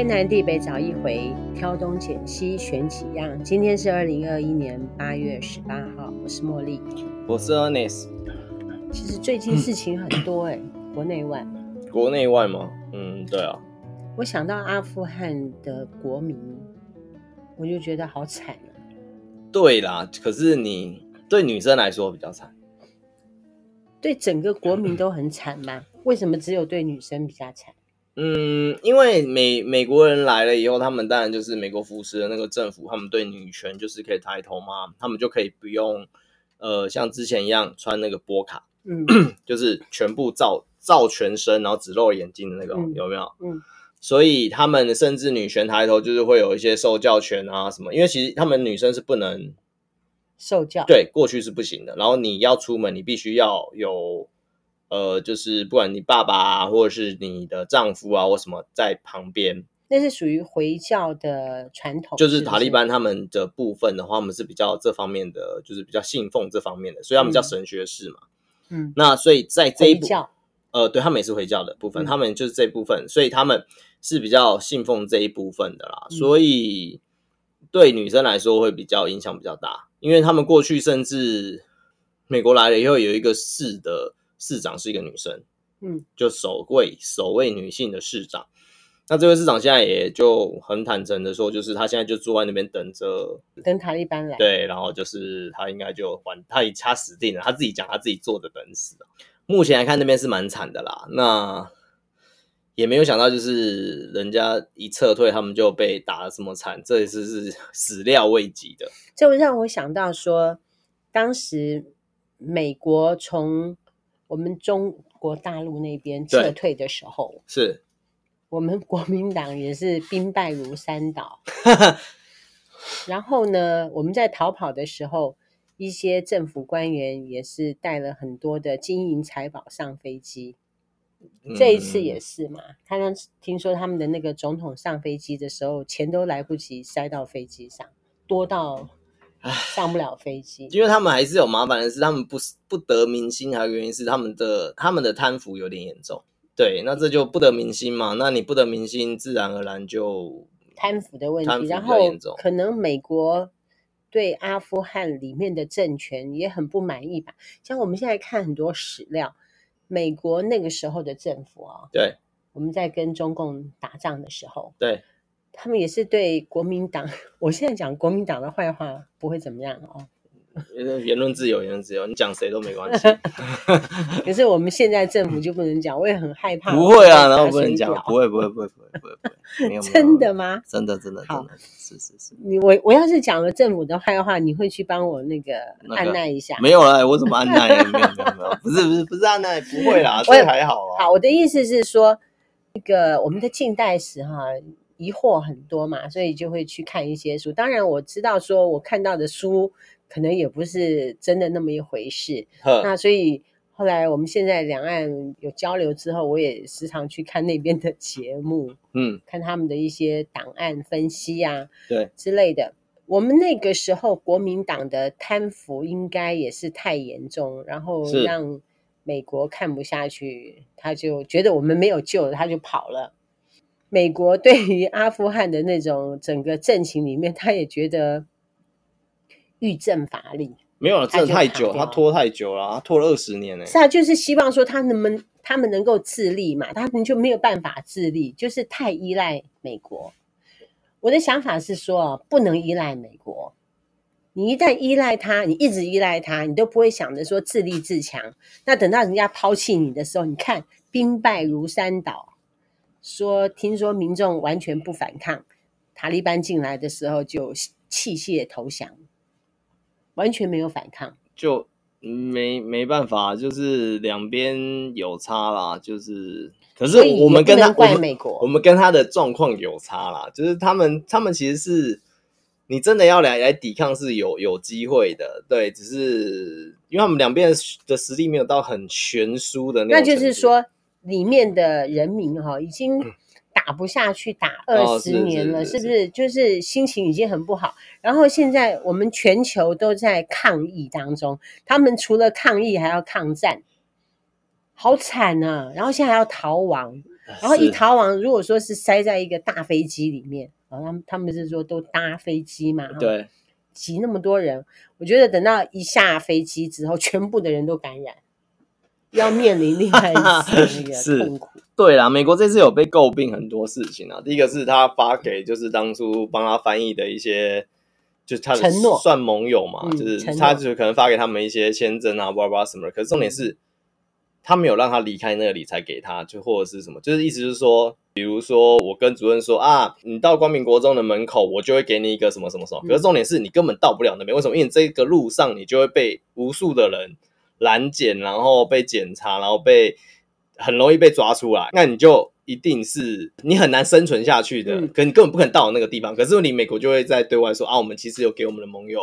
天南地北找一回，挑东拣西选几样。今天是二零二一年八月十八号，我是茉莉，我是 Ernest。其实最近事情很多哎、国内外。国内外吗？嗯，对啊。我想到阿富汗的国民，我就觉得好惨啊。对啦，可是你对女生来说比较惨。对整个国民都很惨吗？为什么只有对女生比较惨？嗯，因为美美国人来了以后，他们当然就是美国扶持的那个政府，他们对女权就是可以抬头嘛，他们就可以不用呃像之前一样穿那个波卡，嗯，就是全部罩罩全身，然后只露眼睛的那个，嗯、有没有？嗯，所以他们甚至女权抬头，就是会有一些受教权啊什么，因为其实他们女生是不能受教，对，过去是不行的。然后你要出门，你必须要有。呃，就是不管你爸爸啊，或者是你的丈夫啊，或什么在旁边，那是属于回教的传统。就是塔利班他们的部分的话，他们是比较这方面的，就是比较信奉这方面的，所以他们叫神学士嘛。嗯，那所以在这一部，教呃，对他们也是回教的部分，嗯、他们就是这部分，所以他们是比较信奉这一部分的啦。嗯、所以对女生来说会比较影响比较大，因为他们过去甚至美国来了以后有一个市的。市长是一个女生，嗯，就首位首位女性的市长。那这位市长现在也就很坦诚的说，就是他现在就坐在那边等着等塔利班来。对，然后就是他应该就完，他已他死定了，他自己讲他自己坐着等死。目前来看那边是蛮惨的啦，那也没有想到就是人家一撤退，他们就被打的这么惨，这也是是始料未及的。这让我想到说，当时美国从我们中国大陆那边撤退的时候，是我们国民党也是兵败如山倒。然后呢，我们在逃跑的时候，一些政府官员也是带了很多的金银财宝上飞机。嗯、这一次也是嘛，他们听说他们的那个总统上飞机的时候，钱都来不及塞到飞机上，多到。上不了飞机，因为他们还是有麻烦的是，他们不不得民心，还有原因是他们的他们的贪腐有点严重。对，那这就不得民心嘛。那你不得民心，自然而然就贪腐的问题。然后可能美国对阿富汗里面的政权也很不满意吧？像我们现在看很多史料，美国那个时候的政府啊，对，我们在跟中共打仗的时候，对。他们也是对国民党，我现在讲国民党的坏话不会怎么样哦。言论自由，言论自由，你讲谁都没关系。可是我们现在政府就不能讲，我也很害怕。不会啊，然后不能讲，不会，不会，不会，不会，不会，不会。真的吗？真的，真的，真的，是是是。你我我要是讲了政府的坏话，你会去帮我那个按捺一下？没有啦，我怎么按捺？没有，没有，没有，不是，不是，不是按捺，不会啦，这还好啊。好，我的意思是说，那个我们的近代史哈。疑惑很多嘛，所以就会去看一些书。当然我知道，说我看到的书可能也不是真的那么一回事。那所以后来我们现在两岸有交流之后，我也时常去看那边的节目，嗯，看他们的一些档案分析啊，对之类的。我们那个时候国民党的贪腐应该也是太严重，然后让美国看不下去，他就觉得我们没有救了，他就跑了。美国对于阿富汗的那种整个政情里面，他也觉得欲振乏力，没有了，真的太久，他拖太久了，他拖了二十年呢。是啊，就是希望说他能不能，他们能够自立嘛，他们就没有办法自立，就是太依赖美国。我的想法是说，不能依赖美国。你一旦依赖他，你一直依赖他，你都不会想着说自立自强。那等到人家抛弃你的时候，你看兵败如山倒。说听说民众完全不反抗，塔利班进来的时候就弃械投降，完全没有反抗，就没没办法，就是两边有差啦，就是可是我们跟他怪美国我，我们跟他的状况有差啦，就是他们他们其实是你真的要来来抵抗是有有机会的，对，只是因为他们两边的实力没有到很悬殊的那，那就是说。里面的人民哈已经打不下去，打二十年了，是不是？就是心情已经很不好。然后现在我们全球都在抗疫当中，他们除了抗疫还要抗战，好惨啊！然后现在还要逃亡，然后一逃亡，如果说是塞在一个大飞机里面，啊，他们他们是说都搭飞机嘛，对，挤那么多人，我觉得等到一下飞机之后，全部的人都感染，要面临另外一次那个 痛苦。对啦，美国这次有被诟病很多事情啊。第一个是他发给就是当初帮他翻译的一些，就是他的承诺算盟友嘛，嗯、就是他就可能发给他们一些签证啊，哇哇什么。可是重点是。嗯他没有让他离开那里才给他，就或者是什么，就是意思就是说，比如说我跟主任说啊，你到光明国中的门口，我就会给你一个什么什么什么。可是重点是你根本到不了那边，为什么？因为这个路上你就会被无数的人拦检，然后被检查，然后被很容易被抓出来，那你就。一定是你很难生存下去的，嗯、可你根本不可能到那个地方。可是你美国就会在对外说啊，我们其实有给我们的盟友，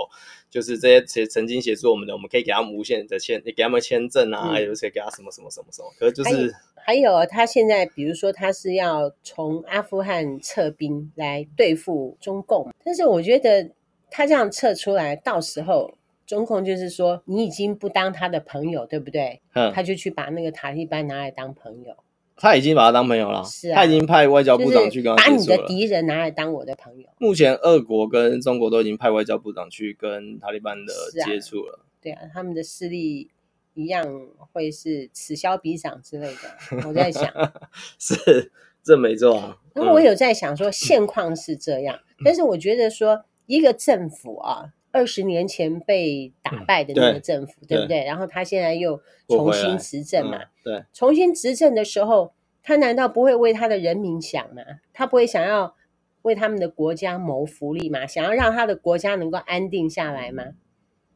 就是这些曾经协助我们的，我们可以给他们无限的签，给他们签证啊，还有些给他什么什么什么什么。可是就是还有他现在，比如说他是要从阿富汗撤兵来对付中共，但是我觉得他这样撤出来，到时候中共就是说你已经不当他的朋友，对不对？嗯，他就去把那个塔利班拿来当朋友。他已经把他当朋友了，是啊，他已经派外交部长去跟他接触了。把你的敌人拿来当我的朋友。目前，俄国跟中国都已经派外交部长去跟塔利班的接触了。对啊，他们的势力一样会是此消彼长之类的。我在想，是这没错啊。然后我有在想说，现况是这样，但是我觉得说一个政府啊，二十年前被打败的那个政府，对不对？然后他现在又重新执政嘛。对，重新执政的时候，他难道不会为他的人民想吗？他不会想要为他们的国家谋福利吗？想要让他的国家能够安定下来吗？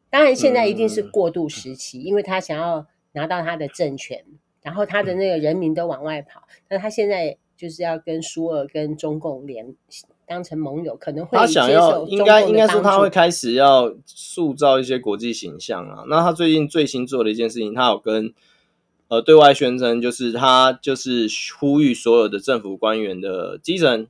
当然，现在一定是过渡时期，嗯、因为他想要拿到他的政权，然后他的那个人民都往外跑。那、嗯、他现在就是要跟苏俄、跟中共联当成盟友，可能会他想要应该应该说他会开始要塑造一些国际形象啊。那他最近最新做的一件事情，他有跟。呃，对外宣称就是他就是呼吁所有的政府官员的基层，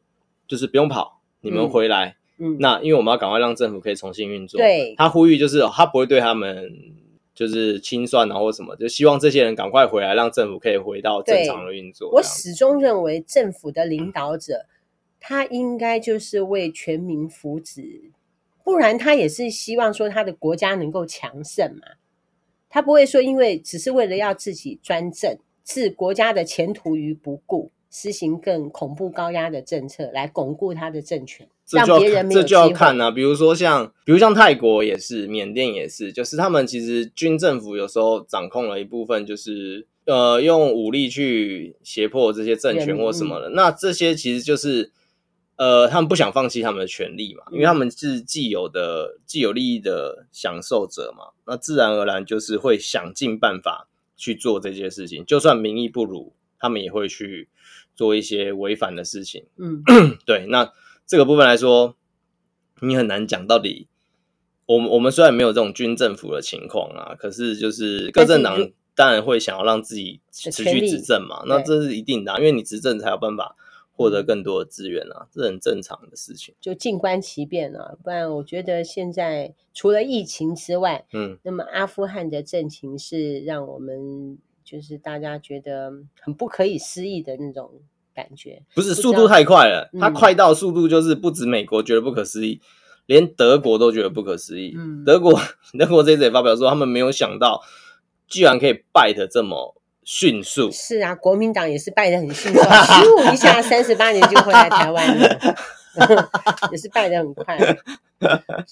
就是不用跑，你们回来。嗯，那因为我们要赶快让政府可以重新运作。对，他呼吁就是他不会对他们就是清算啊或什么，就希望这些人赶快回来，让政府可以回到正常的运作。我始终认为政府的领导者，他应该就是为全民福祉，不然他也是希望说他的国家能够强盛嘛。他不会说，因为只是为了要自己专政，置国家的前途于不顾，实行更恐怖高压的政策来巩固他的政权，让别人没有。这就要看啊，比如说像，比如像泰国也是，缅甸也是，就是他们其实军政府有时候掌控了一部分，就是呃用武力去胁迫这些政权或什么的。那这些其实就是。呃，他们不想放弃他们的权利嘛，因为他们是既有的、既有利益的享受者嘛，那自然而然就是会想尽办法去做这些事情，就算民意不如，他们也会去做一些违反的事情。嗯，对，那这个部分来说，你很难讲到底。我们我们虽然没有这种军政府的情况啊，可是就是各政党当然会想要让自己持续执政嘛，那这是一定的啊，因为你执政才有办法。获得更多的资源啊，这很正常的事情。就静观其变啊，不然我觉得现在除了疫情之外，嗯，那么阿富汗的政情是让我们就是大家觉得很不可以思议的那种感觉。不是速度太快了，它快到速度就是不止美国觉得不可思议，嗯，连德国都觉得不可思议。嗯，德国 德国这次也发表说，他们没有想到居然可以败得这么。迅速是啊，国民党也是败得很迅速，咻一下三十八年就回来台湾了，也是败得很快。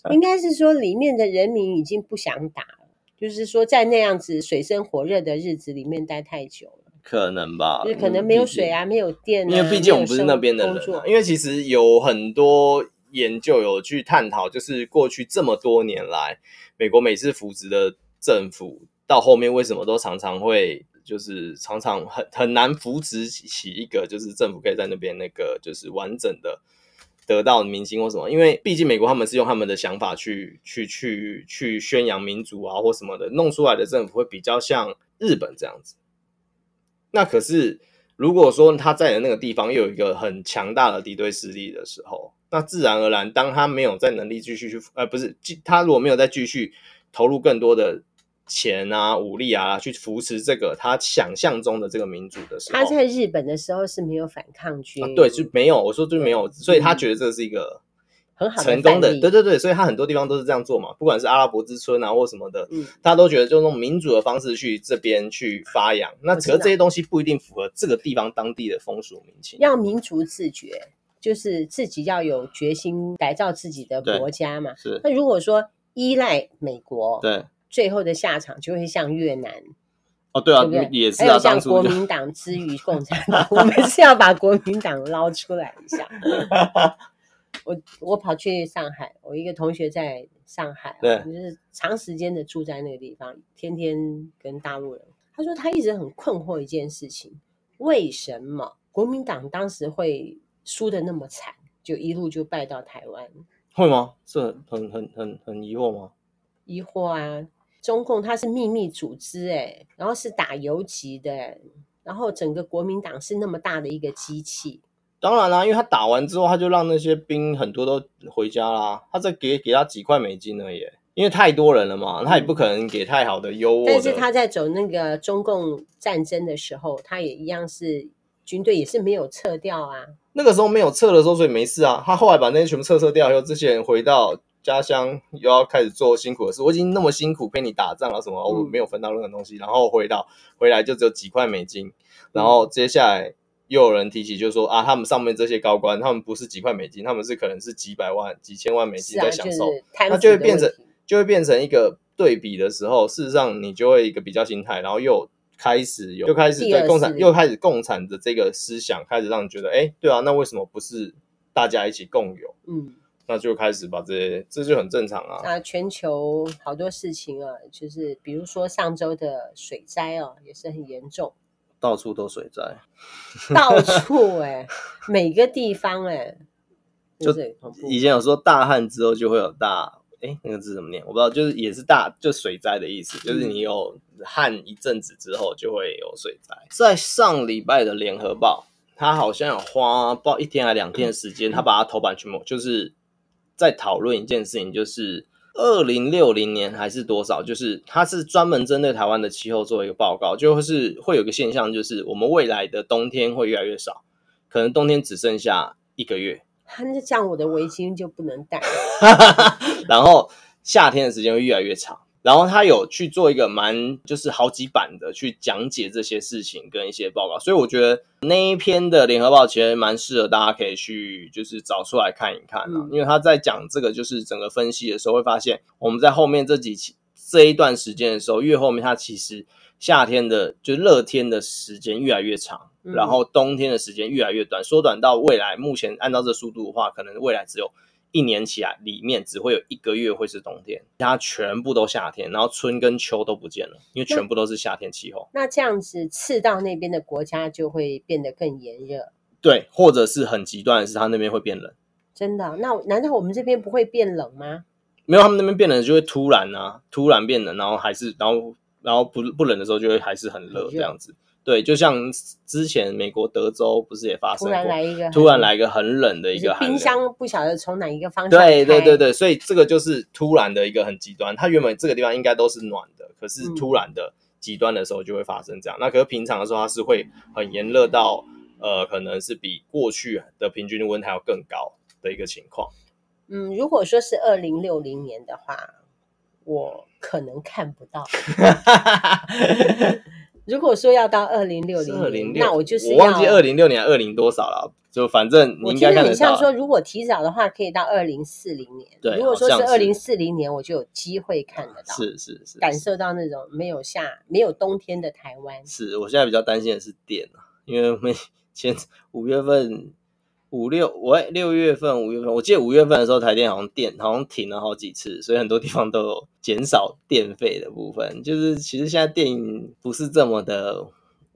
应该是说里面的人民已经不想打了，就是说在那样子水深火热的日子里面待太久了，可能吧？就是可能没有水啊，没有电啊，因为毕竟我们不是那边的人啊。因为其实有很多研究有去探讨，就是过去这么多年来，美国每次扶植的政府到后面为什么都常常会。就是常常很很难扶植起一个，就是政府可以在那边那个就是完整的得到民心或什么，因为毕竟美国他们是用他们的想法去去去去宣扬民主啊或什么的，弄出来的政府会比较像日本这样子。那可是如果说他在的那个地方又有一个很强大的敌对势力的时候，那自然而然当他没有在能力继续去，呃，不是，他如果没有再继续投入更多的。钱啊、武力啊去扶持这个他想象中的这个民主的时候，他在日本的时候是没有反抗军，啊、对，就没有。我说就没有，所以他觉得这是一个很好成功的，对对对，所以他很多地方都是这样做嘛，不管是阿拉伯之春啊或什么的，嗯，他都觉得就用民主的方式去这边去发扬。那可是这些东西不一定符合这个地方当地的风俗民情，要民族自觉，就是自己要有决心改造自己的国家嘛。是，那如果说依赖美国，对。最后的下场就会像越南哦，对啊，对对也是啊，还有像国民党之于共产党，我们是要把国民党捞出来一下。我我跑去上海，我一个同学在上海，对，就是长时间的住在那个地方，天天跟大陆人。他说他一直很困惑一件事情：为什么国民党当时会输的那么惨，就一路就败到台湾？会吗？这很很很很疑惑吗？疑惑啊！中共它是秘密组织哎，然后是打游击的，然后整个国民党是那么大的一个机器。当然啦、啊，因为他打完之后，他就让那些兵很多都回家啦，他再给给他几块美金而已，因为太多人了嘛，他也不可能给太好的优渥。但是他在走那个中共战争的时候，他也一样是军队也是没有撤掉啊。那个时候没有撤的时候，所以没事啊。他后来把那些全部撤撤掉以后，这些人回到。家乡又要开始做辛苦的事，我已经那么辛苦陪你打仗了，什么、嗯、我没有分到任何东西，然后回到回来就只有几块美金，然后接下来又有人提起，就说啊，他们上面这些高官，他们不是几块美金，他们是可能是几百万、几千万美金在享受，那、啊就是、就会变成就会变成一个对比的时候，事实上你就会一个比较心态，然后又开始有又开始对共产又开始共产的这个思想开始让你觉得，哎，对啊，那为什么不是大家一起共有？嗯。那就开始把这些，这就很正常啊。那全球好多事情啊，就是比如说上周的水灾哦、啊，也是很严重，到处都水灾，到处哎、欸，每个地方哎、欸，就以前有说大旱之后就会有大，哎，那个字怎么念？我不知道，就是也是大，就水灾的意思，就是你有旱一阵子之后就会有水灾。在上礼拜的联合报，他好像有花报一天还两天的时间，他把他头版全部就是。在讨论一件事情，就是二零六零年还是多少？就是它是专门针对台湾的气候做一个报告，就是会有个现象，就是我们未来的冬天会越来越少，可能冬天只剩下一个月。那这样我的围巾就不能戴，然后夏天的时间会越来越长。然后他有去做一个蛮就是好几版的去讲解这些事情跟一些报告，所以我觉得那一篇的联合报其实蛮适合大家可以去就是找出来看一看啊，因为他在讲这个就是整个分析的时候会发现，我们在后面这几期这一段时间的时候，越后面它其实夏天的就热天的时间越来越长，然后冬天的时间越来越短，缩短到未来目前按照这速度的话，可能未来只有。一年起来，里面只会有一个月会是冬天，它全部都夏天，然后春跟秋都不见了，因为全部都是夏天气候。那，那这样子，赤道那边的国家就会变得更炎热。对，或者是很极端的是，它那边会变冷。真的？那难道我们这边不会变冷吗？没有，他们那边变冷就会突然啊，突然变冷，然后还是，然后，然后不不冷的时候就会还是很热这样子。对，就像之前美国德州不是也发生过，突然来一个，突然来一个很冷的一个寒，冰箱不晓得从哪一个方向。对对对对，所以这个就是突然的一个很极端。它原本这个地方应该都是暖的，可是突然的极端的时候就会发生这样。嗯、那可是平常的时候，它是会很炎热到呃，可能是比过去的平均温还要更高的一个情况。嗯，如果说是二零六零年的话，我可能看不到。如果说要到二零六零年，那我就是我忘记二零六年二零多少了，就反正你应该看得到。我觉得很像说，如果提早的话，可以到二零四零年。对，如果说是二零四零年，我就有机会看得到，是是是，感受到那种没有夏、没有冬天的台湾。是我现在比较担心的是电，因为没前五月份。五六我六月份五月份，我记得五月份的时候，台电好像电好像停了好几次，所以很多地方都有减少电费的部分。就是其实现在电不是这么的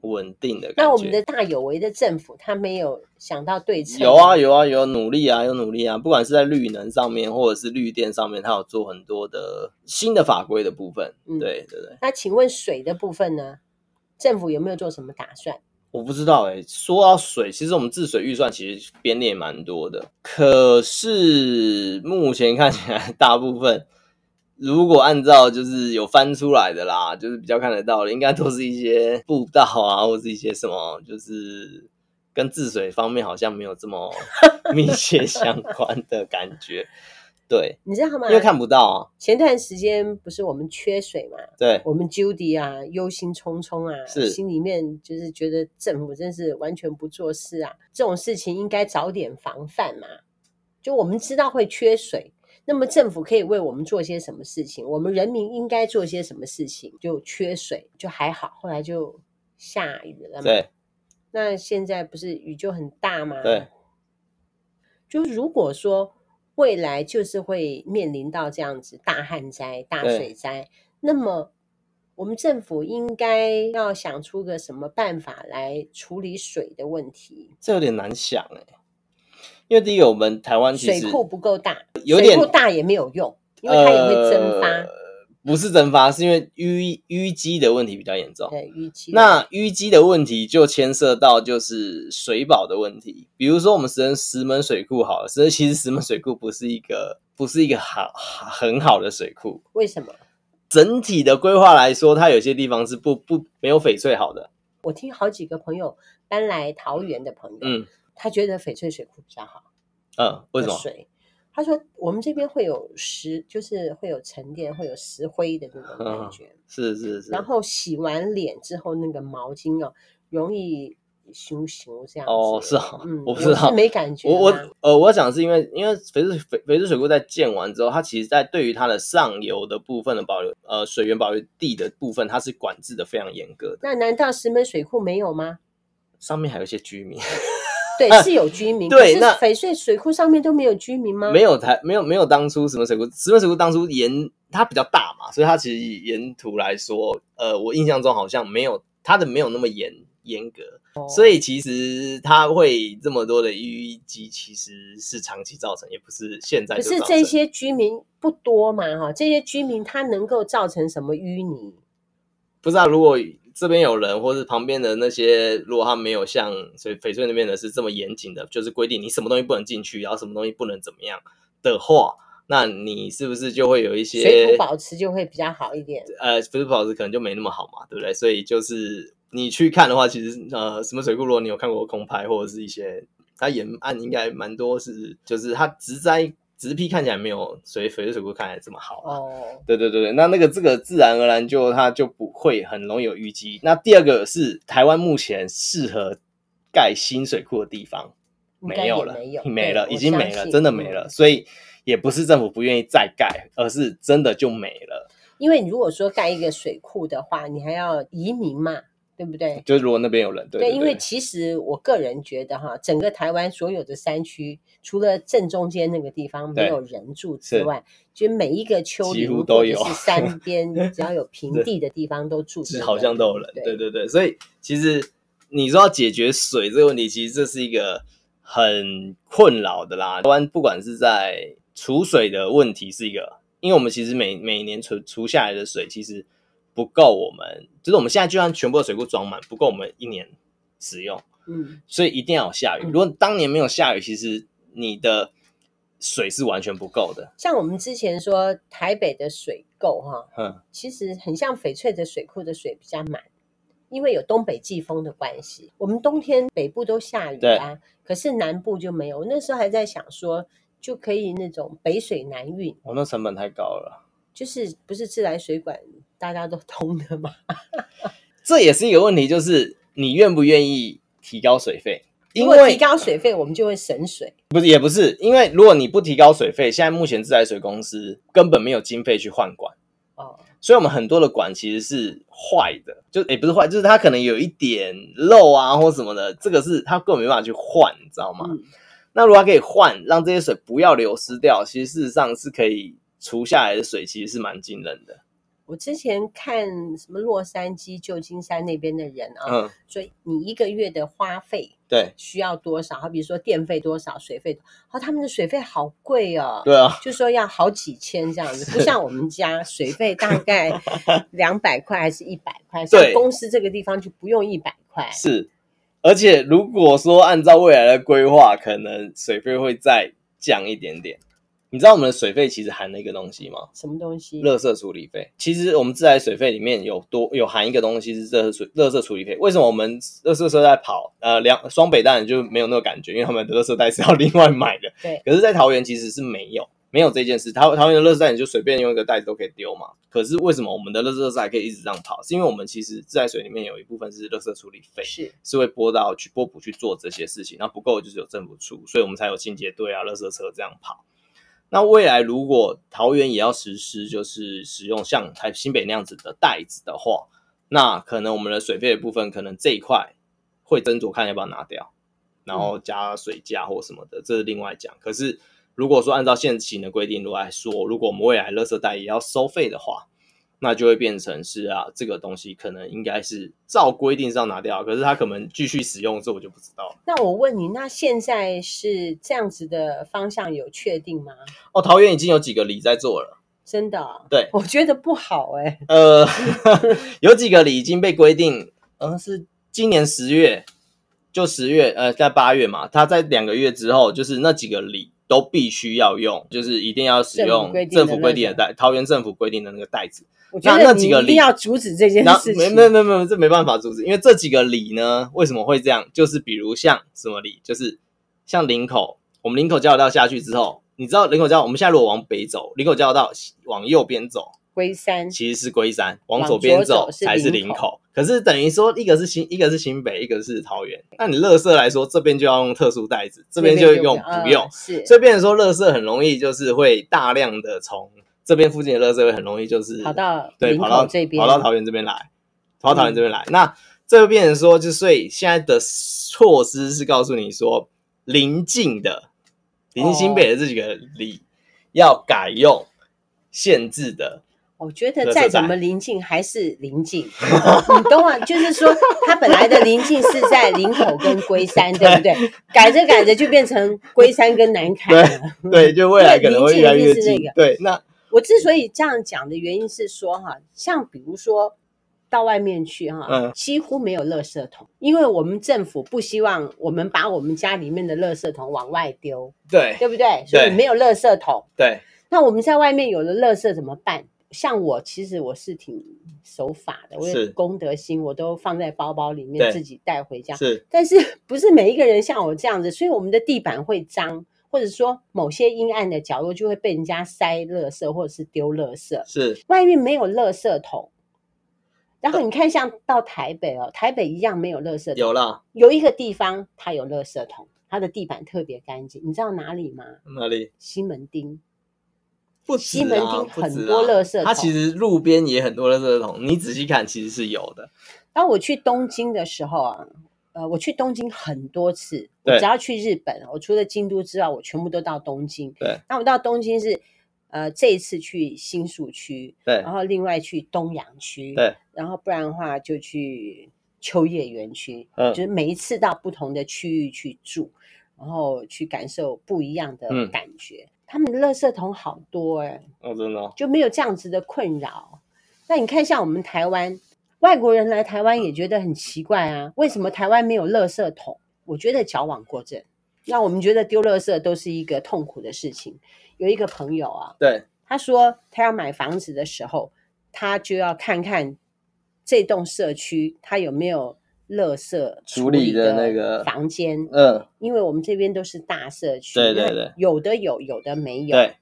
稳定的。那我们的大有为的政府，他没有想到对策？有啊有啊有努力啊有努力啊，不管是在绿能上面或者是绿电上面，他有做很多的新的法规的部分。嗯，对对对。那请问水的部分呢？政府有没有做什么打算？我不知道哎、欸，说到水，其实我们治水预算其实编列蛮多的，可是目前看起来大部分如果按照就是有翻出来的啦，就是比较看得到的，应该都是一些步道啊，或是一些什么，就是跟治水方面好像没有这么 密切相关的感觉。对，你知道吗？因为看不到啊。前段时间不是我们缺水嘛？对，我们 Judy 啊，忧心忡忡啊，是心里面就是觉得政府真是完全不做事啊。这种事情应该早点防范嘛。就我们知道会缺水，那么政府可以为我们做些什么事情？我们人民应该做些什么事情？就缺水就还好，后来就下雨了嘛。对，那现在不是雨就很大吗？对，就如果说。未来就是会面临到这样子大旱灾、大水灾，那么我们政府应该要想出个什么办法来处理水的问题？这有点难想哎，因为第一个，我们台湾水库不够大，有点水库大也没有用，因为它也会蒸发。呃不是蒸发，是因为淤淤积的问题比较严重。对，淤积。那淤积的问题就牵涉到就是水保的问题。比如说我们石门石门水库好了，所以其实石门水库不是一个不是一个好很好的水库。为什么？整体的规划来说，它有些地方是不不没有翡翠好的。我听好几个朋友搬来桃园的朋友，嗯，他觉得翡翠水库比较好。嗯，为什么？水。他说：“我们这边会有石，就是会有沉淀，会有石灰的那种感觉。嗯、是是是。然后洗完脸之后，那个毛巾哦，容易熊熊这样。哦，是啊，嗯，我不知道，没感觉。我我呃，我想是因为，因为肥水肥肥水水库在建完之后，它其实在对于它的上游的部分的保留，呃，水源保留地的部分，它是管制的非常严格的。那难道石门水库没有吗？上面还有一些居民。”对，是有居民。啊、对，那翡翠水库上面都没有居民吗？没有台，没有没有当初什么水库，石门水库当初沿它比较大嘛，所以它其实沿途来说，呃，我印象中好像没有它的没有那么严严格，哦，所以其实它会这么多的淤积，其实是长期造成，也不是现在。可是这些居民不多嘛，哈，这些居民他能够造成什么淤泥？不知道，如果。这边有人，或是旁边的那些，如果他没有像所以翡翠那边的是这么严谨的，就是规定你什么东西不能进去，然后什么东西不能怎么样的话，那你是不是就会有一些水土保持就会比较好一点？呃，水土保持可能就没那么好嘛，对不对？所以就是你去看的话，其实呃，什么水库，如果你有看过空拍或者是一些，它沿岸应该蛮多是，就是它植栽。植被看起来没有水翡翠水库看起来这么好哦。对对对对，那那个这个自然而然就它就不会很容易有淤积。那第二个是台湾目前适合盖新水库的地方没有了，没有，没了，已经没了，真的没了。所以也不是政府不愿意再盖，而是真的就没了。因为你如果说盖一个水库的话，你还要移民嘛。对不对？就如果那边有人，对，对，对，对，因为其实我个人觉得哈，整个台湾所有的山区，除了正中间那个地方没有人住之外，就每一个丘陵都有，是 山边只要有平地的地方都住是，好像都有人。对对对，对，所以其实你说要解决水这个问题，其实这是一个很困扰的啦。台湾不管是在储水的问题是一个，因为我们其实每每年储储下来的水，其实。不够我们，就是我们现在就算全部的水库装满，不够我们一年使用。嗯，所以一定要有下雨。如果当年没有下雨，其实你的水是完全不够的。像我们之前说台北的水够哈，嗯，其实很像翡翠的水库的水比较满，因为有东北季风的关系。我们冬天北部都下雨啊，可是南部就没有。我那时候还在想说，就可以那种北水南运。哦，那成本太高了。就是不是自来水管？大家都通的嘛，这也是一个问题，就是你愿不愿意提高水费？因为提高水费，我们就会省水。不是，也不是，因为如果你不提高水费，现在目前自来水公司根本没有经费去换管哦，所以我们很多的管其实是坏的，就也不是坏，就是它可能有一点漏啊或什么的，这个是它根本没办法去换，你知道吗？嗯、那如果它可以换，让这些水不要流失掉，其实事实上是可以除下来的水，其实是蛮惊人的。我之前看什么洛杉矶、旧金山那边的人啊，嗯，所以你一个月的花费对需要多少？好，比如说电费多少，水费，哦，他们的水费好贵哦，对啊，就说要好几千这样子，不像我们家水费大概 两百块还是一百块，所以公司这个地方就不用一百块。是，而且如果说按照未来的规划，可能水费会再降一点点。你知道我们的水费其实含了一个东西吗？什么东西？垃圾处理费。其实我们自来水费里面有多有含一个东西是垃圾水垃圾处理费。为什么我们垃圾车在跑？呃，两双北当然就没有那个感觉，因为他们的垃圾袋是要 另外买的。对。可是，在桃园其实是没有没有这件事。桃桃园的垃圾袋你就随便用一个袋子都可以丢嘛。可是为什么我们的垃圾袋可以一直这样跑？是因为我们其实自来水里面有一部分是垃圾处理费，是是会拨到去拨补去做这些事情，那不够就是有政府出，所以我们才有清洁队啊、垃圾车这样跑。那未来如果桃园也要实施，就是使用像台新北那样子的袋子的话，那可能我们的水费的部分，可能这一块会斟酌看要不要拿掉，然后加水价或什么的，这是另外讲。可是如果说按照现行的规定来说，如果我们未来垃圾袋也要收费的话，那就会变成是啊，这个东西可能应该是照规定是要拿掉，可是他可能继续使用，这我就不知道。那我问你，那现在是这样子的方向有确定吗？哦，桃园已经有几个里在做了，真的、啊？对，我觉得不好哎、欸。呃，有几个里已经被规定，嗯、呃，是今年十月，就十月，呃，在八月嘛，他在两个月之后，就是那几个里。都必须要用，就是一定要使用政府规定的袋，桃园政府规定的那个袋子。那那几个一定要阻止这件事情。没没没没，这没办法阻止，因为这几个里呢，为什么会这样？就是比如像什么里，就是像林口，我们林口交流道下去之后，你知道林口交，我们现在如果往北走，林口交流道往右边走。龟山其实是龟山，往左边走才是林口。可是等于说，一个是新，一个是新北，一个是桃园。那你乐色来说，这边就要用特殊袋子，这边就用不用。是，所以变成说，乐色很容易就是会大量的从这边附近的乐色会很容易就是跑到对跑到这边，跑到桃园这边来，跑到桃园这边来。那这就变成说，就所以现在的措施是告诉你说，临近的临近新北的这几个里要改用限制的。我觉得再怎么临近还是临近，你懂吗？就是说，它本来的临近是在林口跟龟 山，对不对？改着改着就变成龟山跟南崁了。对，就未来可能会越来越近。对，那我之所以这样讲的原因是说，哈，像比如说到外面去，哈，几乎没有垃圾桶，因为我们政府不希望我们把我们家里面的垃圾桶往外丢，对，对不对？所以没有垃圾桶。对，那我们在外面有了垃圾怎么办？像我，其实我是挺守法的，我有公德心，我都放在包包里面自己带回家。是，但是不是每一个人像我这样子，所以我们的地板会脏，或者说某些阴暗的角落就会被人家塞垃圾或者是丢垃圾。是，外面没有垃圾桶，然后你看，像到台北哦，台北一样没有垃圾桶。有了，有一个地方它有垃圾桶，它的地板特别干净，你知道哪里吗？哪里？西门町。不、啊、西门町很多垃圾桶，它其实路边也很多垃圾桶。你仔细看，其实是有的。当我去东京的时候啊，呃，我去东京很多次。我只要去日本，我除了京都之外，我全部都到东京。对。那我到东京是呃这一次去新宿区，对。然后另外去东阳区，对。然后不然的话就去秋叶原区，嗯，就是每一次到不同的区域去住，然后去感受不一样的感觉。嗯他们的垃圾桶好多哎、欸，哦，真的、哦、就没有这样子的困扰。那你看，像我们台湾外国人来台湾也觉得很奇怪啊，为什么台湾没有垃圾桶？我觉得矫枉过正。那我们觉得丢垃圾都是一个痛苦的事情。有一个朋友啊，对，他说他要买房子的时候，他就要看看这栋社区他有没有。垃圾处理的那个房间，嗯，因为我们这边都是大社区，对对对，有的有，有的没有，对。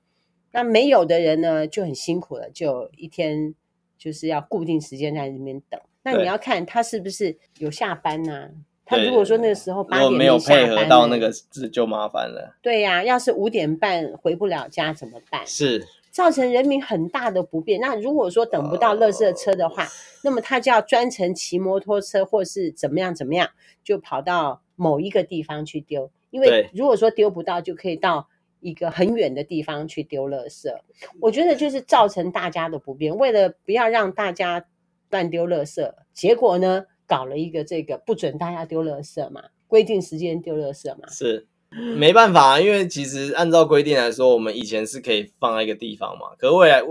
那没有的人呢，就很辛苦了，就一天就是要固定时间在那边等。那你要看他是不是有下班呐、啊？他如果说那个时候八点没有配合到那个字就麻烦了。对呀、啊，要是五点半回不了家怎么办？是。造成人民很大的不便。那如果说等不到垃圾车的话，那么他就要专程骑摩托车，或是怎么样怎么样，就跑到某一个地方去丢。因为如果说丢不到，就可以到一个很远的地方去丢垃圾。我觉得就是造成大家的不便。为了不要让大家乱丢垃圾，结果呢，搞了一个这个不准大家丢垃圾嘛，规定时间丢垃圾嘛。是。没办法，因为其实按照规定来说，我们以前是可以放在一个地方嘛。可是未来，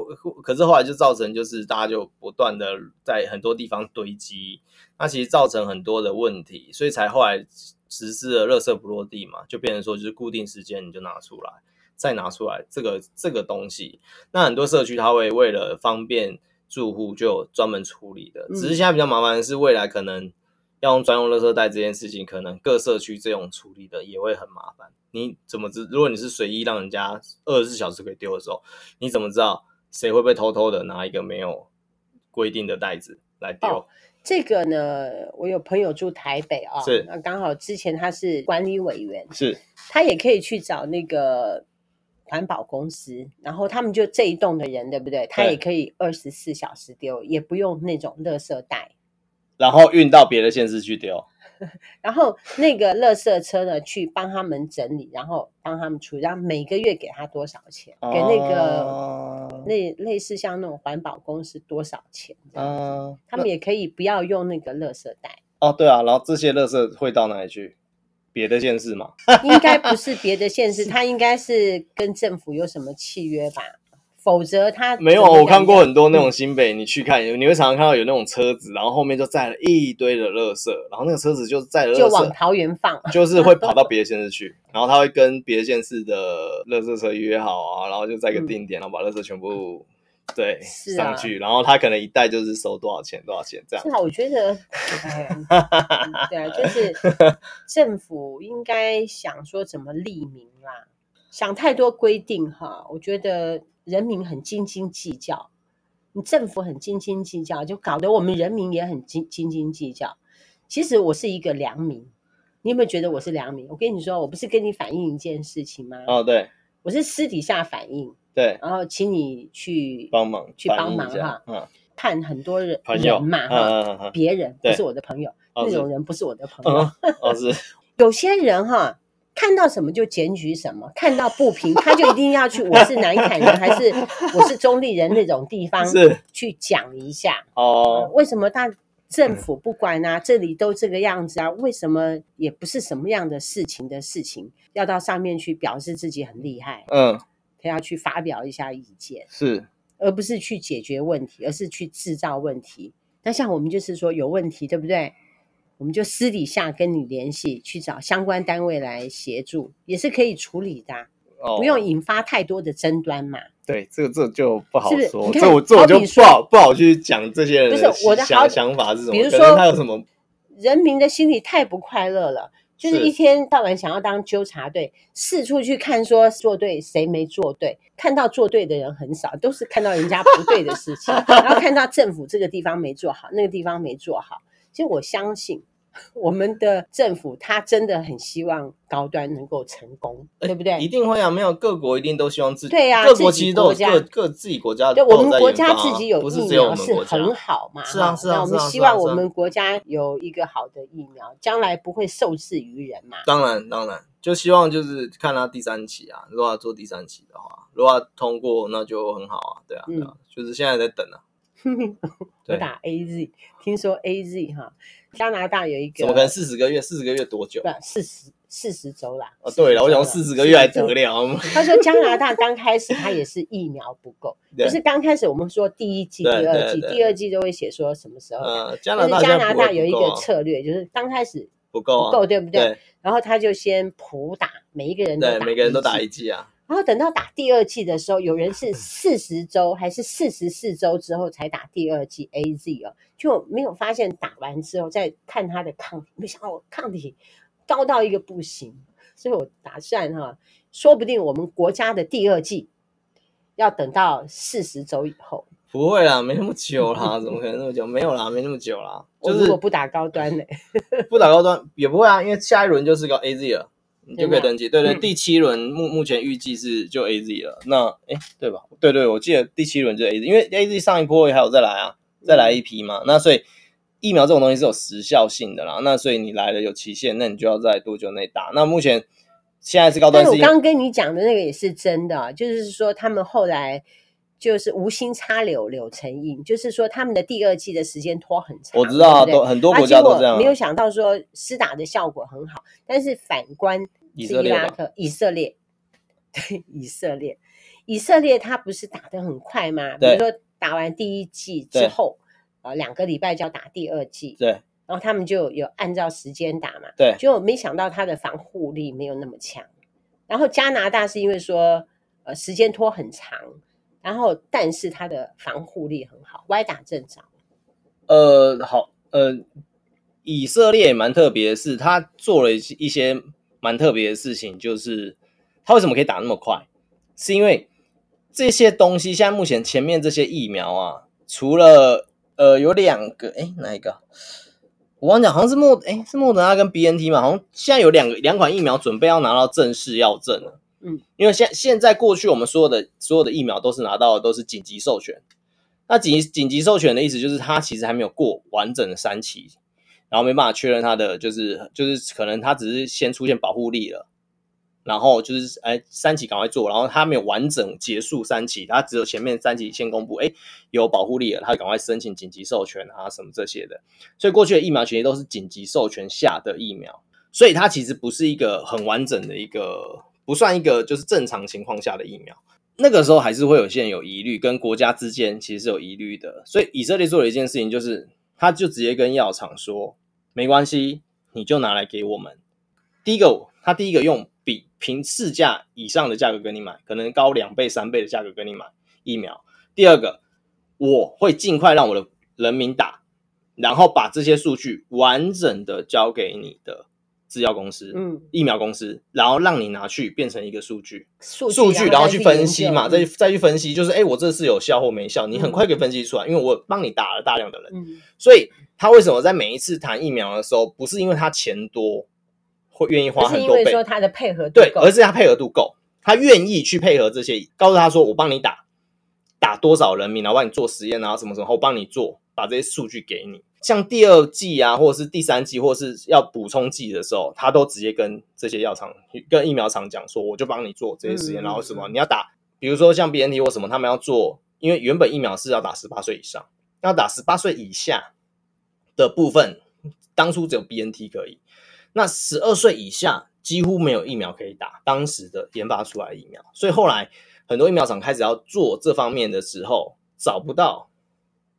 可是后来就造成就是大家就不断的在很多地方堆积，那其实造成很多的问题，所以才后来实施了垃圾不落地嘛，就变成说就是固定时间你就拿出来，再拿出来这个这个东西。那很多社区它会为了方便住户就专门处理的，只是现在比较麻烦的是未来可能要用专用垃圾袋这件事情，可能各社区这种处理的也会很麻烦。你怎么知？如果你是随意让人家二十四小时可以丢的时候，你怎么知道谁会不会偷偷的拿一个没有规定的袋子来丢？哦这个呢，我有朋友住台北啊，是那刚好之前他是管理委员，是他也可以去找那个环保公司，然后他们就这一栋的人，对不对？他也可以二十四小时丢，也不用那种垃圾袋，然后运到别的县市去丢。然后那个垃圾车呢，去帮他们整理，然后帮他们处理，然后每个月给他多少钱？哦、给那个那类似像那种环保公司多少钱？嗯，他们也可以不要用那个垃圾袋。哦，对啊，然后这些垃圾会到哪里去？别的县市吗？应该不是别的县市，他应该是跟政府有什么契约吧？否则他没有，我看过很多那种新北，你去看，你会常常看到有那种车子，然后后面就载了一堆的垃圾，然后那个车子就载了就往桃园放，就是会跑到别的县市去，然后他会跟别的县市的垃圾车约好啊，然后就在一个定点，然后把垃圾全部对上去，然后他可能一袋就是收多少钱多少钱这样。是啊，我觉得，对啊，就是政府应该想说怎么利民啦，想太多规定哈，我觉得。人民很斤斤计较，你政府很斤斤计较，就搞得我们人民也很斤斤斤计较。其实我是一个良民，你有没有觉得我是良民？我跟你说，我不是跟你反映一件事情吗？哦，对，我是私底下反映，对，然后请你去帮忙，去帮忙哈。嗯，看很多人人嘛哈，别人不是我的朋友，那种人不是我的朋友。哦，是 有些人哈。看到什么就检举什么，看到不平他就一定要去。我是南崁人还是 我是中立人那种地方是去讲一下哦、呃。为什么他政府不管啊？这里都这个样子啊？为什么也不是什么样的事情的事情，要到上面去表示自己很厉害？嗯，他要去发表一下意见，是，而不是去解决问题，而是去制造问题。那像我们就是说有问题，对不对？我们就私底下跟你联系，去找相关单位来协助，也是可以处理的，哦、不用引发太多的争端嘛。对，这个这就不好说，是是这我这我就不好不好去讲这些人的我的想想法是什么。比如说他有什么，人民的心里太不快乐了，就是一天到晚想要当纠察队，四处去看说做对谁没做对，看到做对的人很少，都是看到人家不对的事情，然后看到政府这个地方没做好，那个地方没做好。其实我相信。我们的政府，他真的很希望高端能够成功，对不对？一定会啊！没有各国一定都希望自己。对呀，各国其实都有各各自己国家。对，我们国家自己有疫苗是很好嘛？是啊，是啊。那我们希望我们国家有一个好的疫苗，将来不会受制于人嘛？当然，当然，就希望就是看他第三期啊，如果要做第三期的话，如果要通过，那就很好啊。对啊，对啊，就是现在在等啊。我打 A Z，听说 A Z 哈。加拿大有一个，怎么可能四十个月？四十个月多久？不，四十四十周啦。哦，对了，我想四十个月还得了？他说加拿大刚开始他也是疫苗不够，就是刚开始我们说第一季、第二季，第二季就会写说什么时候。呃，加拿大加拿大有一个策略，就是刚开始不够，不够，对不对？然后他就先普打，每一个人都打，每个人都打一剂啊。然后等到打第二剂的时候，有人是四十周还是四十四周之后才打第二剂 AZ 哦，就没有发现打完之后再看他的抗体，没想到抗体高到一个不行，所以我打算哈，说不定我们国家的第二剂要等到四十周以后。不会啦，没那么久啦，怎么可能那么久？没有啦，没那么久啦。就是、我如果不打高端呢？不打高端也不会啊，因为下一轮就是个 AZ 了。你就可以登记，对对，嗯、第七轮目目前预计是就 A Z 了，那哎对吧？对对，我记得第七轮就 A Z，因为 A Z 上一波还有再来啊，再来一批嘛，嗯、那所以疫苗这种东西是有时效性的啦，那所以你来了有期限，那你就要在多久内打？那目前现在是高端，但我刚刚跟你讲的那个也是真的，就是说他们后来就是无心插柳柳成荫，就是说他们的第二季的时间拖很长，我知道对对？都很多国家都这样，没有想到说施打的效果很好，但是反观。伊拉克、以色列，对以色列，以色列他不是打得很快吗？比如说打完第一季之后，呃，两个礼拜就要打第二季，对，然后他们就有按照时间打嘛，对，就没想到他的防护力没有那么强，然后加拿大是因为说呃时间拖很长，然后但是他的防护力很好，歪打正着。呃，好，呃，以色列蛮特别的是，他做了一些蛮特别的事情，就是它为什么可以打那么快？是因为这些东西现在目前前面这些疫苗啊，除了呃有两个，哎，哪一个？我忘讲，好像是莫，哎，是莫德纳跟 BNT 嘛，好像现在有两个两款疫苗准备要拿到正式药证了。嗯，因为现现在过去我们所有的所有的疫苗都是拿到的都是紧急授权。那紧紧急授权的意思就是，它其实还没有过完整的三期，然后没办法确认它的就是就是可能它只是先出现保护力了，然后就是哎三期赶快做，然后它没有完整结束三期，它只有前面三期先公布，哎有保护力了，它赶快申请紧急授权啊什么这些的，所以过去的疫苗其实都是紧急授权下的疫苗，所以它其实不是一个很完整的一个，不算一个就是正常情况下的疫苗。那个时候还是会有些人有疑虑，跟国家之间其实是有疑虑的，所以以色列做了一件事情，就是他就直接跟药厂说，没关系，你就拿来给我们。第一个，他第一个用比平市价以上的价格跟你买，可能高两倍、三倍的价格跟你买疫苗。第二个，我会尽快让我的人民打，然后把这些数据完整的交给你的。制药公司，嗯，疫苗公司，然后让你拿去变成一个数据，数据，数据，然后去分析嘛，再再去分析，就是，哎，我这是有效或没效，你很快可以分析出来，嗯，因为我帮你打了大量的人，嗯，所以他为什么在每一次谈疫苗的时候，不是因为他钱多，会愿意花很多倍，是因为说他的配合度对，而是他配合度够，他愿意去配合这些，告诉他说，我帮你打，打多少人民，然后帮你做实验啊，什么什么，我帮你做，把这些数据给你。像第二季啊，或者是第三季，或是要补充剂的时候，他都直接跟这些药厂、跟疫苗厂讲说，我就帮你做这些实验，嗯、然后什么你要打，比如说像 BNT 或什么，他们要做，因为原本疫苗是要打十八岁以上，要打十八岁以下的部分，当初只有 BNT 可以，那十二岁以下几乎没有疫苗可以打，当时的研发出来的疫苗，所以后来很多疫苗厂开始要做这方面的时候，找不到。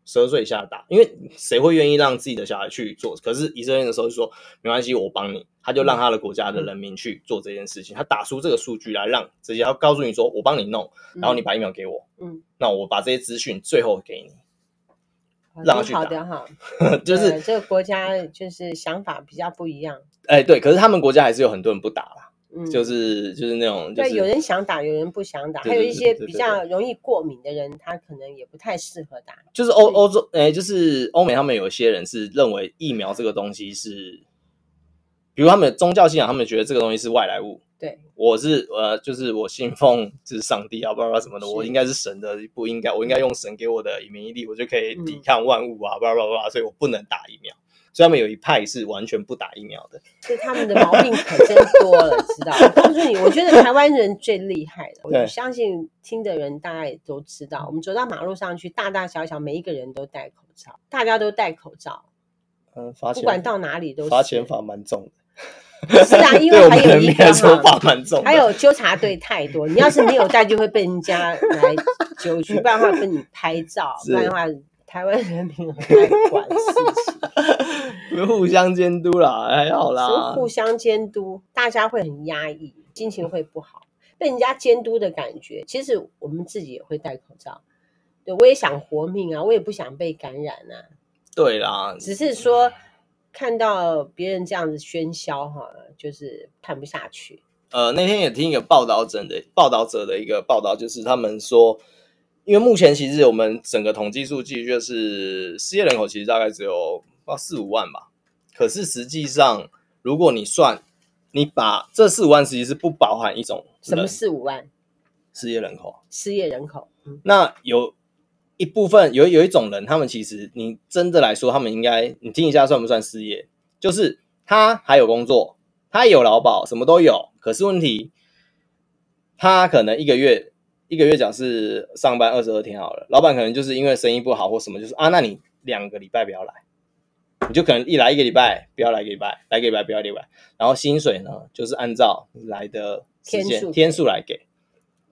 十二岁以下打，因为谁会愿意让自己的小孩去做？可是以色列的时候就说没关系，我帮你，他就让他的国家的人民去做这件事情，他打出这个数据来，让直接要告诉你说，我帮你弄，然后你把疫苗给我，嗯，那我把这些资讯最后给你，让他去打。好的哈，就是这个国家就是想法比较不一样。哎，对，可是他们国家还是有很多人不打啦。嗯，就是就是那种，对，有人想打，有人不想打，还有一些比较容易过敏的人，他可能也不太适合打。就是欧欧洲，哎，就是欧美，他们有些人是认为疫苗这个东西是，比如他们宗教信仰，他们觉得这个东西是外来物。对，我是呃，就是我信奉就是上帝啊，不知道什么的，我应该是神的，不应该，我应该用神给我的免疫力，我就可以抵抗万物啊，不知道不知道，所以我不能打疫苗。所以他们有一派是完全不打疫苗的，所以他们的毛病可真多了，知道？我告诉你，我觉得台湾人最厉害的，我相信听的人大家也都知道。我们走到马路上去，大大小小每一个人都戴口罩，大家都戴口罩。嗯，罚钱，不管到哪里都是罚钱罚蛮重的。是啊，因为还有一个罚蛮重，还有纠察队太多。你要是没有戴，就会被人家来揪去，不然的话被你拍照，不然的话。台湾人民很爱管事情，互相监督啦，还好啦。互相监督，大家会很压抑，心情会不好，被人家监督的感觉。其实我们自己也会戴口罩，对，我也想活命啊，我也不想被感染啊。对啦，只是说看到别人这样子喧嚣哈，就是看不下去。呃，那天也听一个报道者的报道者的一个报道，就是他们说。因为目前其实我们整个统计数据就是失业人口其实大概只有到四五万吧，可是实际上如果你算，你把这四五万实际是不包含一种什么四五万失业人口，失业人口，嗯，那有一部分有有一种人，他们其实你真的来说，他们应该你听一下算不算失业？就是他还有工作，他有劳保，什么都有，可是问题他可能一个月。一个月讲是上班二十二天好了，老板可能就是因为生意不好或什么，就是啊，那你两个礼拜不要来，你就可能一来一个礼拜不要来一个礼拜，来一个礼拜不要一个礼拜，然后薪水呢就是按照来的时间天数来给。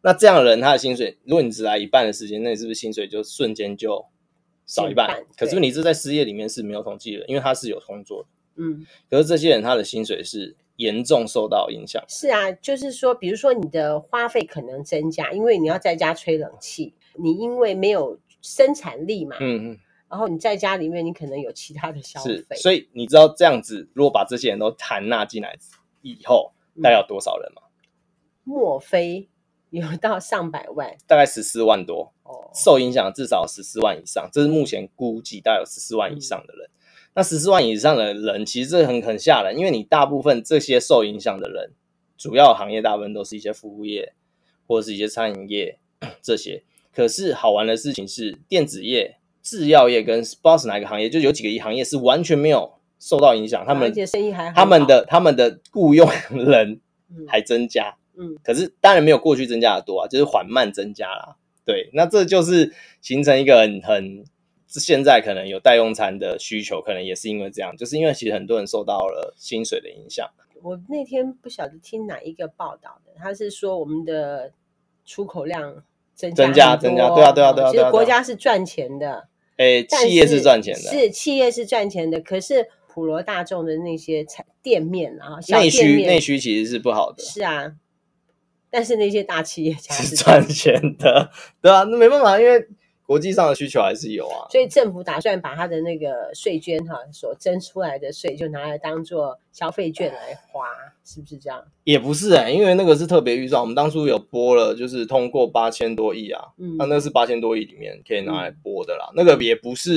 那这样的人他的薪水，如果你只来一半的时间，那你是不是薪水就瞬间就少一半？可是你这在失业里面是没有统计的，因为他是有工作的，嗯，可是这些人他的薪水是严重受到影响。是啊，就是说，比如说你的花费可能增加，因为你要在家吹冷气，你因为没有生产力嘛，嗯嗯，然后你在家里面，你可能有其他的消费，所以你知道这样子，如果把这些人都含纳进来以后，大概有多少人吗？莫非？有 到上百万，大概十四万多，哦，受影响至少十四万以上，这是目前估计，大概有十四万以上的人。嗯、那十四万以上的人，其实这很很吓人，因为你大部分这些受影响的人，主要行业大部分都是一些服务业或者是一些餐饮业 这些。可是好玩的事情是，电子业、制药业跟不知道是哪个行业，就有几个行业是完全没有受到影响，他们生意还，他们的他们的雇佣人还增加。嗯嗯，可是当然没有过去增加的多啊，就是缓慢增加啦。对，那这就是形成一个很很现在可能有代用餐的需求，可能也是因为这样，就是因为其实很多人受到了薪水的影响。我那天不晓得听哪一个报道的，他是说我们的出口量增加增加增加，对啊对啊对啊，其实国家是赚钱的，哎，企业是赚钱的，是企业是赚钱的，可是普罗大众的那些产店面啊，内需内需其实是不好的，是啊。但是那些大企业家是赚钱的，对啊，那没办法，因为国际上的需求还是有啊。所以政府打算把他的那个税捐哈所征出来的税，就拿来当做消费券来花，是不是这样？也不是哎、欸，因为那个是特别预算，我们当初有拨了，就是通过八千多亿啊，嗯，那那是八千多亿里面可以拿来拨的啦，嗯、那个也不是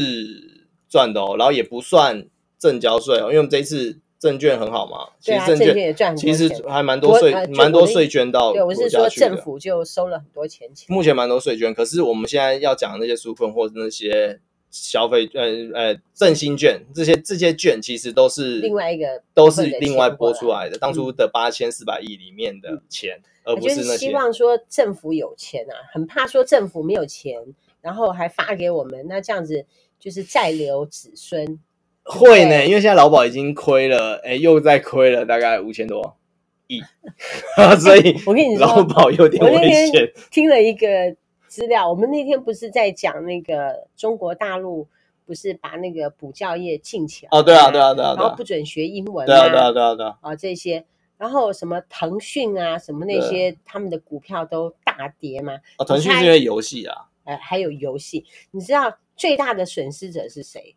赚的哦，然后也不算正交税哦，因为我们这一次。证券很好嘛？其实证券也赚，其实还蛮多税，蛮多税捐到。对，我是说政府就收了很多钱。目前蛮多税捐，可是我们现在要讲的那些纾困或者那些消费，呃呃，振兴券这些这些券，其实都是另外一个，都是另外拨出来的。当初的八千四百亿里面的钱，而不是那些。希望说政府有钱啊，很怕说政府没有钱，然后还发给我们，那这样子就是再留子孙。会呢，因为现在劳保已经亏了，哎，又在亏了大概五千多亿，所以我跟你说，劳保有点危险。听了一个资料，我们那天不是在讲那个中国大陆不是把那个补教业禁起来？哦，对啊，对啊，对啊，然后不准学英文，对啊，对啊，对啊，对啊，啊这些，然后什么腾讯啊，什么那些他们的股票都大跌嘛。啊，腾讯是因为游戏啊，呃，还有游戏，你知道最大的损失者是谁？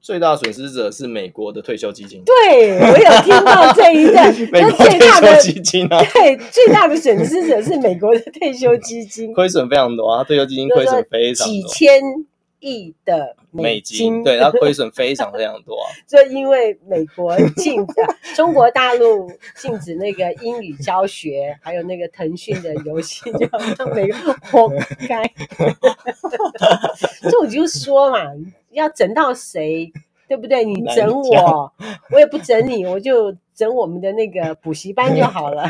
最大损失者是美国的退休基金。对，我有听到这一段。美国退休基金啊，对，最大的损失者是美国的退休基金，亏损非常多啊，退休基金亏损非常多，几千亿的美金，对，它亏损非常非常多啊。就因为美国禁止 中国大陆禁止那个英语教学，还有那个腾讯的游戏，就让美国活该。这我就说嘛。要整到谁，对不对？你整我，我也不整你，我就整我们的那个补习班就好了。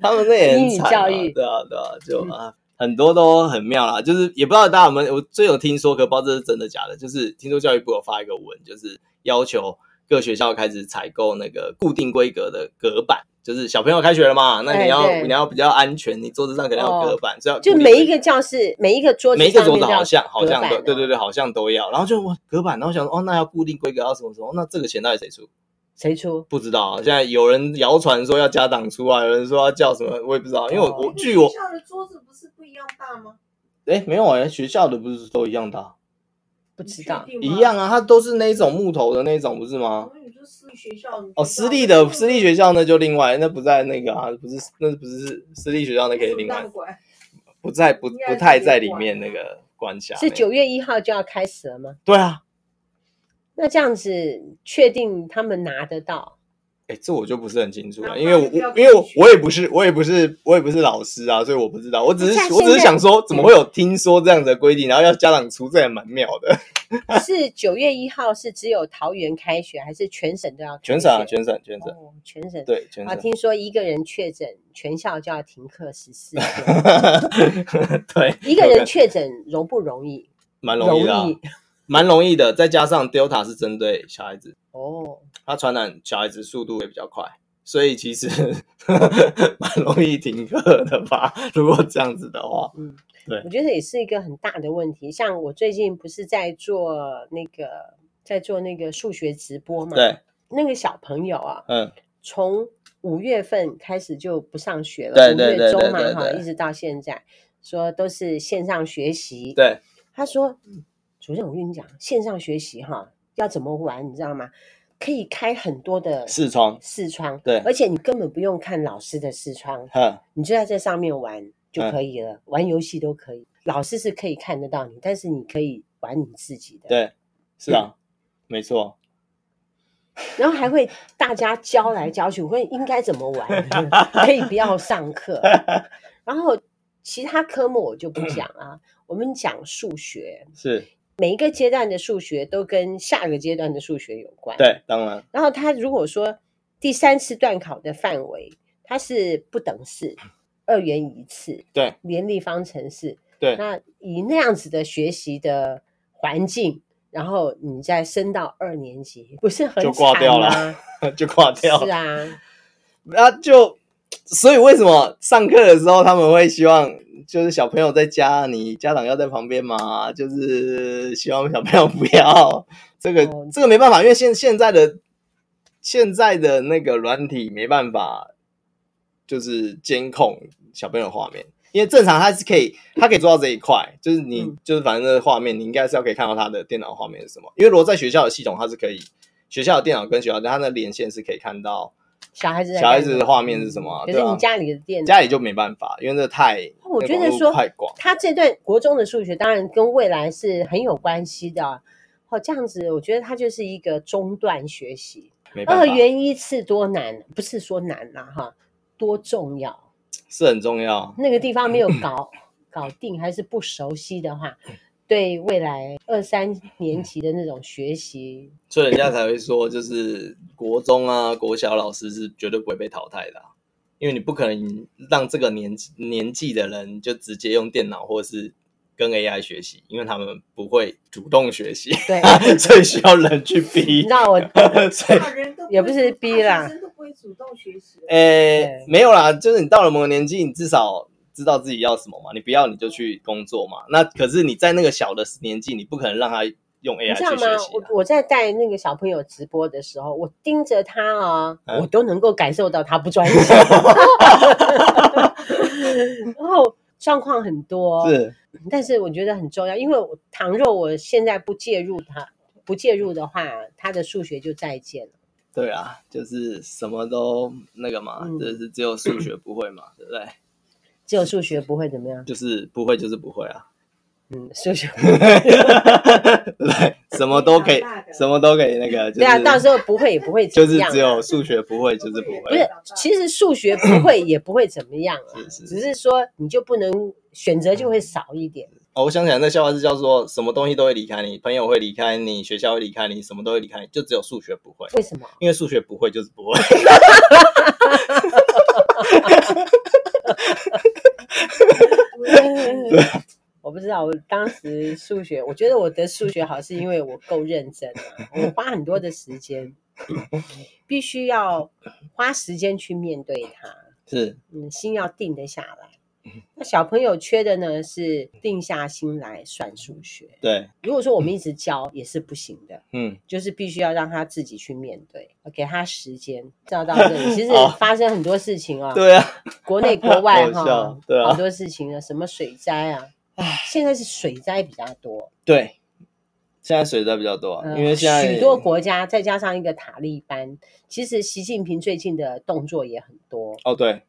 他们那也英语教育，对啊，对啊，就啊，很多都很妙啦。就是也不知道大家有没有，我最有听说，可不知道这是真的假的。就是听说教育部有发一个文，就是要求各学校开始采购那个固定规格的隔板。就是小朋友开学了嘛，那你要、哎、你要比较安全，你桌子上肯定要隔板，这样、哦、就每一个教室每一个桌子每一个桌子好像好像都对对对，好像都要。然后就我隔板，然后想说哦，那要固定规格要什么什么？那这个钱到底谁出？谁出？不知道啊。现在有人谣传说要家长出啊，有人说要叫什么，我也不知道。因为我我据我学校的桌子不是不一样大吗？哎，没有哎，学校的不是都一样大？不知道，一样啊，它都是那种木头的那种，不是吗？私立学校哦，私立的私立学校那就另外，那不在那个啊，不是那不是私立学校那可以另外，不在不不太在里面那个管辖。是九月一号就要开始了吗？对啊，那这样子确定他们拿得到？哎，这我就不是很清楚了，因为我因为我也不是我也不是我也不是老师啊，所以我不知道。我只是我只是想说，怎么会有听说这样的规定，然后要家长出，这也蛮妙的。是九月一号是只有桃园开学，还是全省都要开学？全省啊，全省全省，哦，全省对全省。啊，听说一个人确诊，全校就要停课十四天。对，一个人确诊容不容易？蛮容易的，蛮容易的。再加上 Delta 是针对小孩子哦。它传染小孩子速度也比较快，所以其实 蛮容易停课的吧？如果这样子的话，嗯，对，我觉得也是一个很大的问题。像我最近不是在做那个在做那个数学直播嘛？对，那个小朋友啊，嗯，从五月份开始就不上学了，对五月中嘛哈，一直到现在，说都是线上学习。对，他说，主任，我跟你讲，线上学习哈，要怎么玩，你知道吗？可以开很多的视窗，视窗，对，而且你根本不用看老师的视窗，你就在这上面玩就可以了，玩游戏都可以。老师是可以看得到你，但是你可以玩你自己的。对，是啊，没错。然后还会大家教来教去，我会应该怎么玩，可以不要上课。然后其他科目我就不讲啊，我们讲数学是。每一个阶段的数学都跟下个阶段的数学有关。对，当然。然后他如果说第三次段考的范围，它是不等式，二元一次，对，联立方程式，对。那以那样子的学习的环境，然后你再升到二年级，不是很？就挂掉了，就挂掉了。是啊，那就所以为什么上课的时候他们会希望？就是小朋友在家，你家长要在旁边嘛，就是希望小朋友不要这个，哦、这个没办法，因为现现在的现在的那个软体没办法，就是监控小朋友画面，因为正常它是可以，它可以做到这一块，就是你、嗯、就是反正这个画面，你应该是要可以看到他的电脑画面是什么，因为如果在学校的系统，它是可以学校的电脑跟学校的它的连线是可以看到。小孩子小孩子的画面是什么、啊？可是你家里的电脑，家里就没办法，因为这太……我觉得说太广他这段国中的数学当然跟未来是很有关系的。哦，这样子，我觉得他就是一个中断学习。二元一次多难？不是说难啦，哈，多重要？是很重要。那个地方没有 搞搞定，还是不熟悉的话。对未来二三年级的那种学习，所以人家才会说，就是国中啊、国小老师是绝对不会被淘汰的，因为你不可能让这个年纪年纪的人就直接用电脑或是跟 AI 学习，因为他们不会主动学习，对，所以需要人去逼。那我所以也不是逼啦，都不会主动学习。诶，没有啦，就是你到了某个年纪，你至少。知道自己要什么嘛？你不要你就去工作嘛。那可是你在那个小的年纪，你不可能让他用 AI 去学习？我我在带那个小朋友直播的时候，我盯着他啊，嗯、我都能够感受到他不专心。然后状况很多，是，但是我觉得很重要，因为倘若我现在不介入他，不介入的话，他的数学就再见了。对啊，就是什么都那个嘛，嗯、就是只有数学不会嘛，对不对？只有数学不会怎么样？就是不会，就是不会啊。嗯，数学不会，对，什么都可以，什么都可以那个。对啊，到时候不会也不会怎么样。就是只有数学不会，就是不会。不是，其实数学不会也不会怎么样啊，只是说你就不能选择就会少一点。哦，我想起来那笑话是叫做什么东西都会离开你，朋友会离开你，学校会离开你，什么都会离开你，就只有数学不会。为什么？因为数学不会就是不会。我不知道，我当时数学，我觉得我的数学好是因为我够认真啊，我花很多的时间，必须要花时间去面对它，是，嗯，心要定得下来。那小朋友缺的呢是定下心来算数学。对，如果说我们一直教也是不行的。嗯，就是必须要让他自己去面对，给他时间。照到这里，其实发生很多事情啊。对啊，国内国外 哈，对啊，好多事情啊，什么水灾啊，现在是水灾比较多。对，现在水灾比较多，因为现在许多国家再加上一个塔利班，其实习近平最近的动作也很多。哦，对，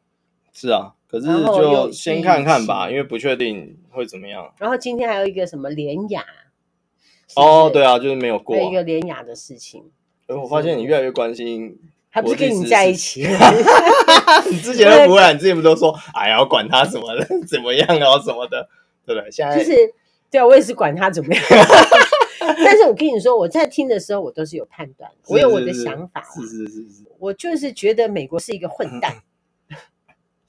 是啊。可是就先看看吧，因为不确定会怎么样。然后今天还有一个什么联雅？哦，对啊，就是没有过一个联雅的事情。我发现你越来越关心，还不是跟你在一起？你之前都不会，你之前不都说，哎呀，我管他什么的，怎么样啊，什么的，对不对？现在就是对啊，我也是管他怎么样。但是我跟你说，我在听的时候，我都是有判断，我有我的想法。是是是是，我就是觉得美国是一个混蛋。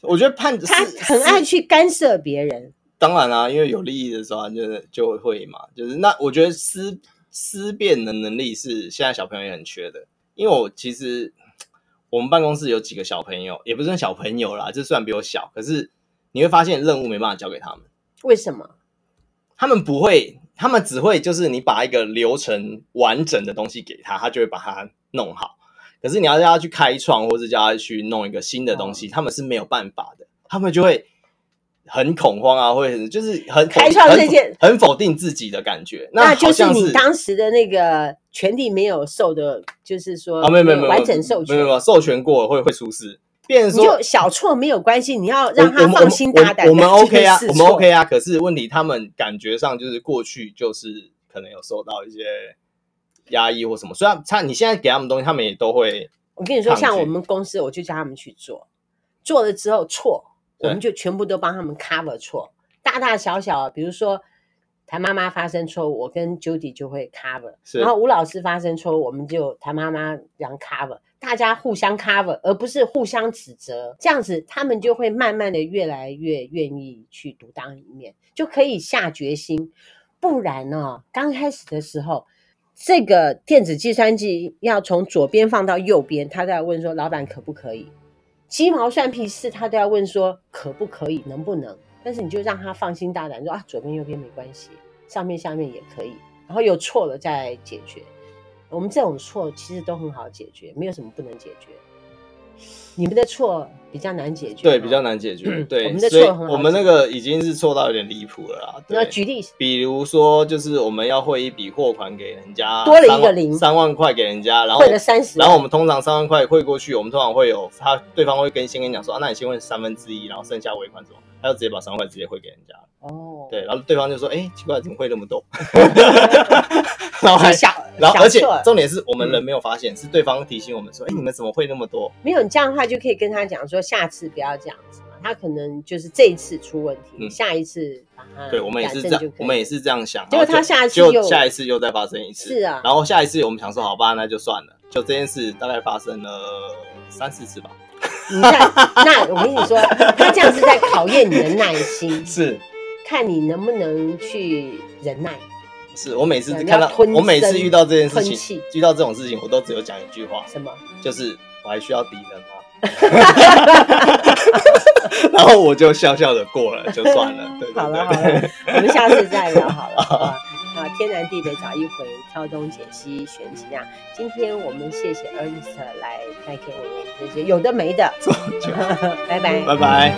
我觉得判他很爱去干涉别人，当然啦、啊，因为有利益的时候，就就会嘛。就是那我觉得思思辨的能力是现在小朋友也很缺的。因为我其实我们办公室有几个小朋友，也不是小朋友啦，就虽然比我小，可是你会发现任务没办法交给他们。为什么？他们不会，他们只会就是你把一个流程完整的东西给他，他就会把它弄好。可是你要叫他去开创，或是叫他去弄一个新的东西，哦、他们是没有办法的，他们就会很恐慌啊，会就是很开创这件很，很否定自己的感觉。那，那就是你当时的那个权利没有受的，就是说啊，没有没有没有完整授权，没有没有授权过会会出事。变成说就小错没有关系，你要让他放心大胆。我们 OK 啊，我们 OK 啊。可是问题，他们感觉上就是过去就是可能有受到一些压抑或什么。虽然他你现在给他们东西，他们也都会。我跟你说，像我们公司，我就叫他们去做，做了之后错，我们就全部都帮他们 cover 错，大大小小，比如说谭妈妈发生错误，我跟 Judy 就会 cover，然后吴老师发生错误，我们就谭妈妈让 cover。大家互相 cover，而不是互相指责，这样子他们就会慢慢的越来越愿意去独当一面，就可以下决心。不然呢、哦，刚开始的时候，这个电子计算机要从左边放到右边，他都要问说老板可不可以？鸡毛蒜皮事他都要问说可不可以，能不能？但是你就让他放心大胆说啊，左边右边没关系，上面下面也可以，然后有错了再解决。我们这种错其实都很好解决，没有什么不能解决。你们的错比较难解决，对，比较难解决。对，我们的错很好，我们那个已经是错到有点离谱了啦。那举例，比如说，就是我们要汇一笔货款给人家，多了一个零，三万块给人家，然后汇了三十，然后我们通常三万块汇过去，我们通常会有他对方会跟先跟你讲说，啊，那你先问三分之一，然后剩下尾款怎么，他就直接把三万块直接汇给人家。哦，对，然后对方就说，哎，奇怪，怎么会那么多？然后还小，然后而且重点是我们人没有发现，是对方提醒我们说，哎，你们怎么会那么多？没有，你这样的话就可以跟他讲说，下次不要这样子嘛。他可能就是这一次出问题，下一次把它对，我们也是这样，我们也是这样想。结果他下一次就下一次又再发生一次，是啊。然后下一次我们想说，好吧，那就算了。就这件事大概发生了三四次吧。你看，那我跟你说，他这样是在考验你的耐心，是。看你能不能去忍耐。是我每次看到，我每次遇到这件事情，遇到这种事情，我都只有讲一句话，什么？就是我还需要敌人吗？然后我就笑笑的过了，就算了。对对对，好了好了，我们下次再聊好了啊！啊，天南地北找一回，挑东拣西选几样。今天我们谢谢 Ernest 来带给我们这些有的没的。拜拜拜拜。